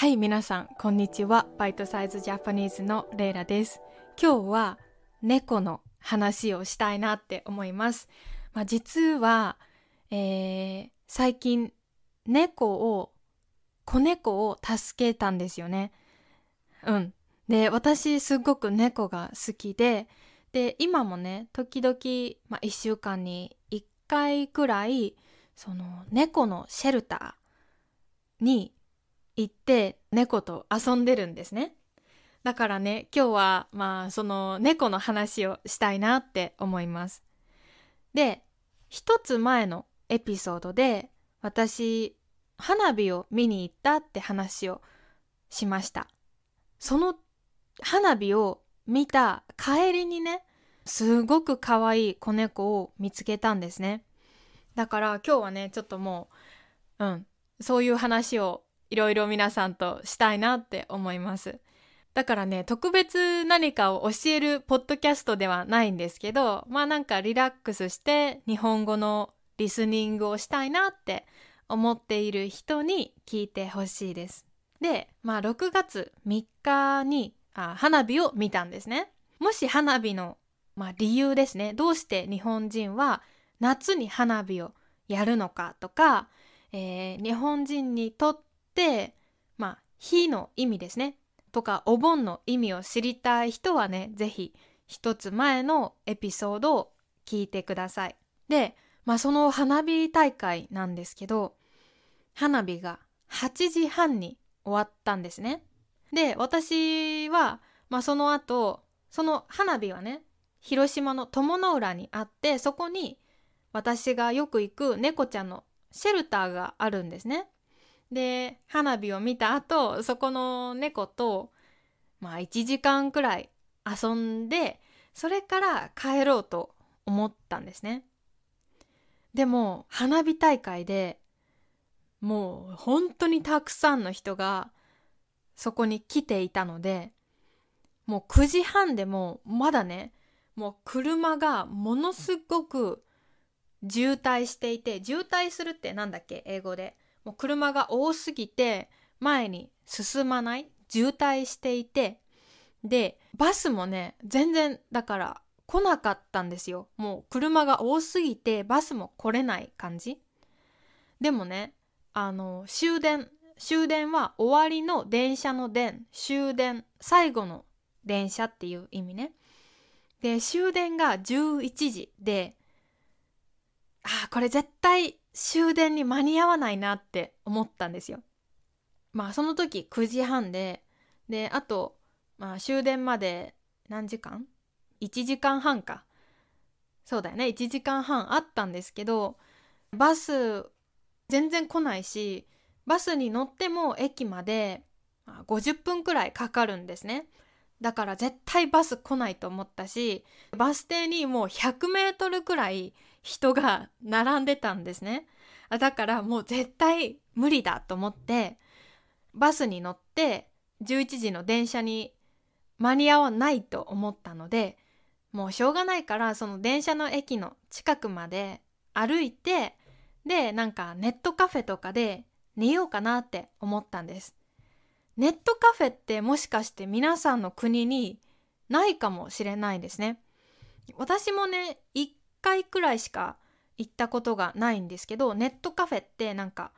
はい、皆さん、こんにちは。バイトサイズジャパニーズのレイラです。今日は猫の話をしたいなって思います。まあ、実は、えー最近、猫を、子猫を助けたんですよね。うん。で、私、すごく猫が好きで、で、今もね、時々、まあ、1週間に1回くらい、その、猫のシェルターに行って猫と遊んでるんですね。だからね、今日はまあその猫の話をしたいなって思います。で、一つ前のエピソードで私、花火を見に行ったって話をしました。その花火を見た帰りにね、すごく可愛い子猫を見つけたんですね。だから今日はね、ちょっともう、うん、そういう話をいろいろ皆さんとしたいなって思います。だからね、特別何かを教えるポッドキャストではないんですけど、まあなんかリラックスして日本語のリスニングをしたいなって思っている人に聞いてほしいです。で、まあ6月3日にあ花火を見たんですね。もし花火の、まあ、理由ですね。どうして日本人は夏に花火をやるのかとか、えー日本人にとって、まあ、火の意味ですね。とか、お盆の意味を知りたい人はね、ぜひ一つ前のエピソードを聞いてください。で、まあその花火大会なんですけど、花火が8時半に終わったんですね。で、私は、まあその後、その花火はね、広島の友の浦にあって、そこに私がよく行く猫ちゃんのシェルターがあるんですね。で、花火を見た後、そこの猫と、まあ1時間くらい遊んで、それから帰ろうと思ったんですね。でも、花火大会で、もう本当にたくさんの人がそこに来ていたので、もう9時半でもまだね、もう車がものすごく渋滞していて、渋滞するってなんだっけ？英語で。もう車が多すぎて前に進まない渋滞していてでバスもね全然だから来なかったんですよ。もう車が多すぎてバスも来れない感じ。でもねあの終電終電は終わりの電車の電終電最後の電車っていう意味ね。で終電が11時であーこれ絶対終電に間に合わないなって思ったんですよ。まあその時9時半でであと、まあ、終電まで何時間 ?1 時間半か。そうだよね1時間半あったんですけどバス全然来ないしバスに乗っても駅まで50分くらいかかるんですね。だから絶対バス来ないと思ったしバス停にもう100メートルくらい人が並んでたんですね。だからもう絶対無理だと思ってバスに乗って11時の電車に間に合わないと思ったのでもうしょうがないからその電車の駅の近くまで歩いてでなんかネットカフェとかで寝ようかなって思ったんです。ネットカフェってもしかして皆さんの国にないかもしれないですね。私もね1回くらいしか行ったことがないんですけどネットカフェってなんか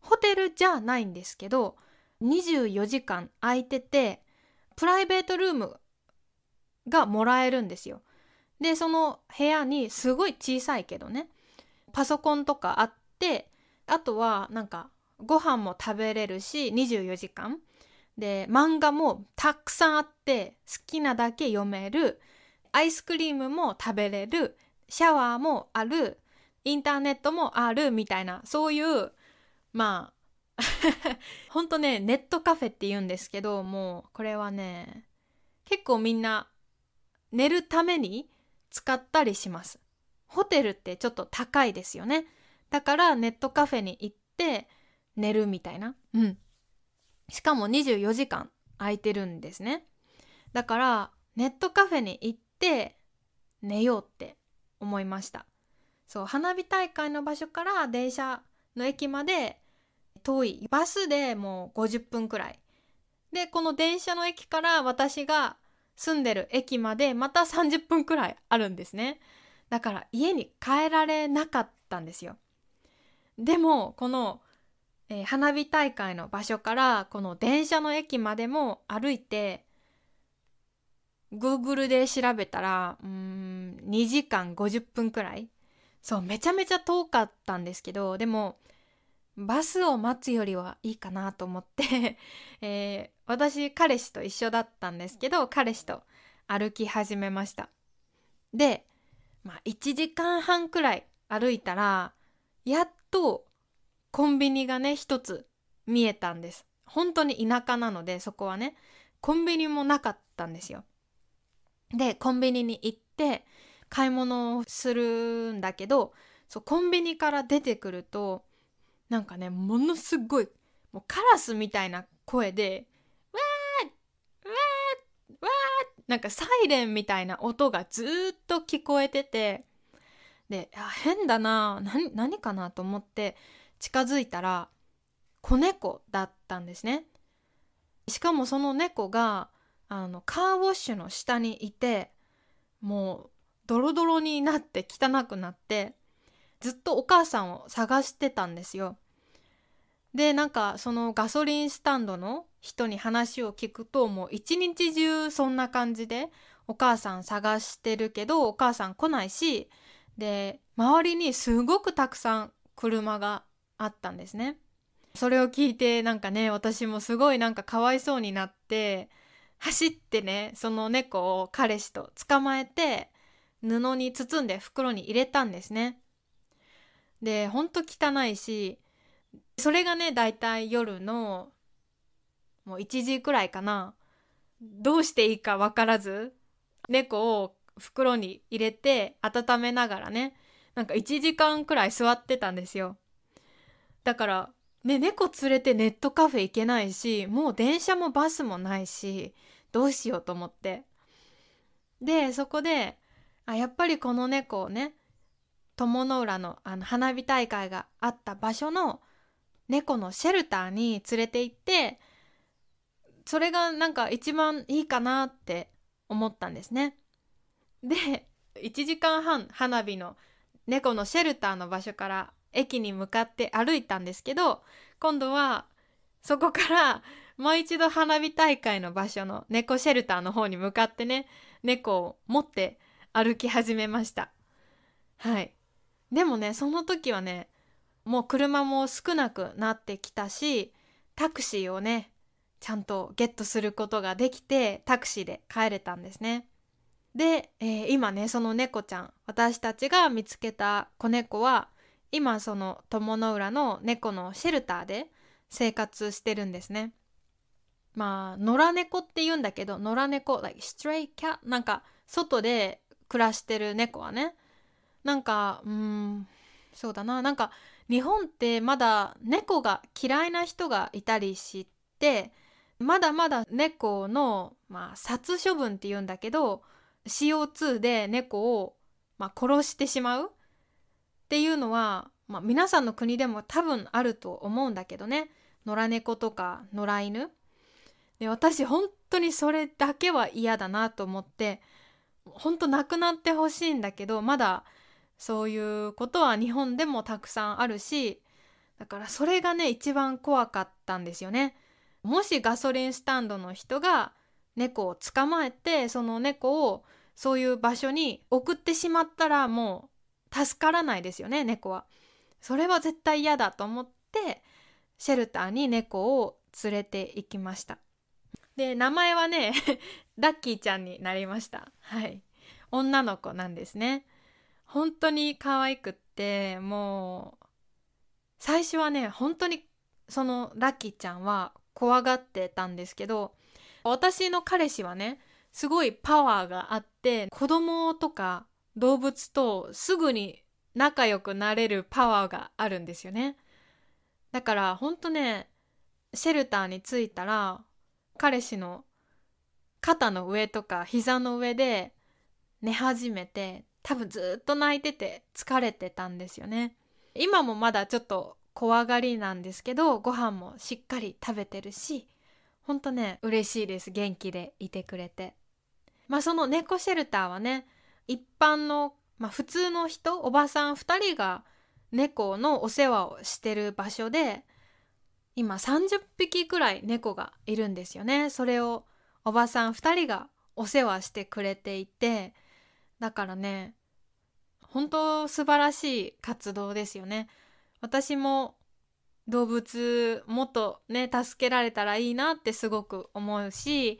ホテルじゃないんですけど24時間空いててプライベートルームがもらえるんですよ。でその部屋にすごい小さいけどねパソコンとかあってあとはなんかご飯も食べれるし24時間。で漫画もたくさんあって好きなだけ読める。アイスクリームも食べれる。シャワーもあるインターネットもあるみたいなそういうまあほんとねネットカフェって言うんですけどもうこれはね結構みんな寝るために使ったりします。ホテルってちょっと高いですよね。だからネットカフェに行って寝るみたいな。うん。しかも24時間空いてるんですね。だからネットカフェに行って寝ようって思いました。そう花火大会の場所から電車の駅まで遠いバスでもう50分くらい。でこの電車の駅から私が住んでる駅までまた30分くらいあるんですね。だから家に帰られなかったんですよ。でもこの、えー、花火大会の場所からこの電車の駅までも歩いて Google で調べたらうん2時間50分くらい。そうめちゃめちゃ遠かったんですけどでもバスを待つよりはいいかなと思って えー、私彼氏と一緒だったんですけど彼氏と歩き始めました。で、まあ、1時間半くらい歩いたらやっとコンビニがね一つ見えたんです。本当に田舎なのでそこはねコンビニもなかったんですよ。でコンビニに行って買い物をするんだけどそうコンビニから出てくるとなんかねものすごいもうカラスみたいな声で「わーわーわー」なんかサイレンみたいな音がずっと聞こえててで変だな何何かなと思って近づいたら子猫だったんですね。しかもその猫があのカーウォッシュの下にいてもうドロドロになって汚くなってずっとお母さんを探してたんですよ。でなんかそのガソリンスタンドの人に話を聞くともう一日中そんな感じでお母さん探してるけどお母さん来ないしで周りにすごくたくさん車があったんですね。それを聞いてなんかね私もすごいなんかかわいそうになって走ってねその猫を彼氏と捕まえて布に包んで袋に入れたんですね。でほんと汚いしそれがねだいたい夜のもう1時くらいかなどうしていいか分からず猫を袋に入れて温めながらねなんか1時間くらい座ってたんですよだからね猫連れてネットカフェ行けないしもう電車もバスもないしどうしようと思ってでそこであやっぱりこの猫をね友の浦のあの花火大会があった場所の猫のシェルターに連れて行ってそれがなんか一番いいかなって思ったんですね。で1時間半花火の猫のシェルターの場所から駅に向かって歩いたんですけど今度はそこからもう一度花火大会の場所の猫シェルターの方に向かってね猫を持って歩き始めましたはいでもねその時はねもう車も少なくなってきたしタクシーをねちゃんとゲットすることができてタクシーで帰れたんですね。で、えー、今ねその猫ちゃん私たちが見つけた子猫は今その友の浦の猫のシェルターで生活してるんですね。まあ野良猫って言うんだけど野良猫 like stray cat なんか外で暮らしてる猫はね。なんかうんそうだな。なんか日本ってまだ猫が嫌いな人がいたりしてまだまだ猫の、まあ、殺処分って言うんだけど CO2 で猫を、まあ、殺してしまう。っていうのは、まあ、皆さんの国でも多分あると思うんだけどね。野良猫とか野良犬。で私本当にそれだけは嫌だなと思って本当なくなってほしいんだけどまだそういうことは日本でもたくさんあるしだからそれがね一番怖かったんですよね。もしガソリンスタンドの人が猫を捕まえてその猫をそういう場所に送ってしまったらもう助からないですよね猫は。それは絶対嫌だと思ってシェルターに猫を連れて行きました。で名前はね ラッキーちゃんになりました。はい。女の子なんですね。本当に可愛くってもう最初はね本当にそのラッキーちゃんは怖がってたんですけど私の彼氏はねすごいパワーがあって子供とか動物とすぐに仲良くなれるパワーがあるんですよねだからほんとねシェルターに着いたら彼氏の肩の上とか膝の上で寝始めて多分ずっと泣いてて疲れてたんですよね。今もまだちょっと怖がりなんですけどご飯もしっかり食べてるしほんとね嬉しいです。元気でいてくれて。まあその猫シェルターはね一般の、まあ、普通の人おばさん2人が猫のお世話をしてる場所で今30匹くらい猫がいるんですよね。それをおばさん2人がお世話してくれていてだからね本当素晴らしい活動ですよね。私も動物もっとね助けられたらいいなってすごく思うし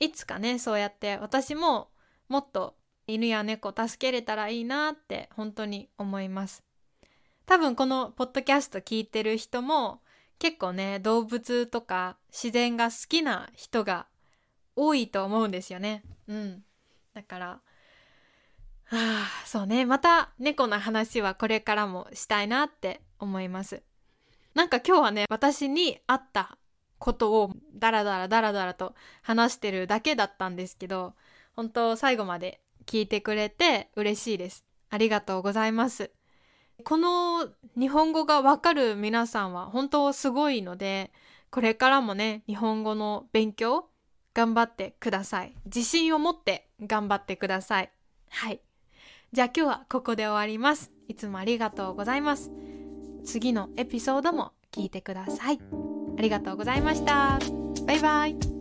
いつかねそうやって私ももっと犬や猫助けれたらいいなって本当に思います。多分このポッドキャスト聞いてる人も結構ね動物とか自然が好きな人が多いと思うんですよね。うん。だからあそうね。また猫の話はこれからもしたいなって思います。なんか今日はね私にあったことをダラダラダラダラと話してるだけだったんですけど本当最後まで聞いてくれて嬉しいです。ありがとうございます。この日本語がわかる皆さんは本当すごいのでこれからもね日本語の勉強頑張ってください。自信を持って頑張ってください。はい。じゃあ今日はここで終わります。いつもありがとうございます。次のエピソードも聞いてください。ありがとうございました。バイバイ。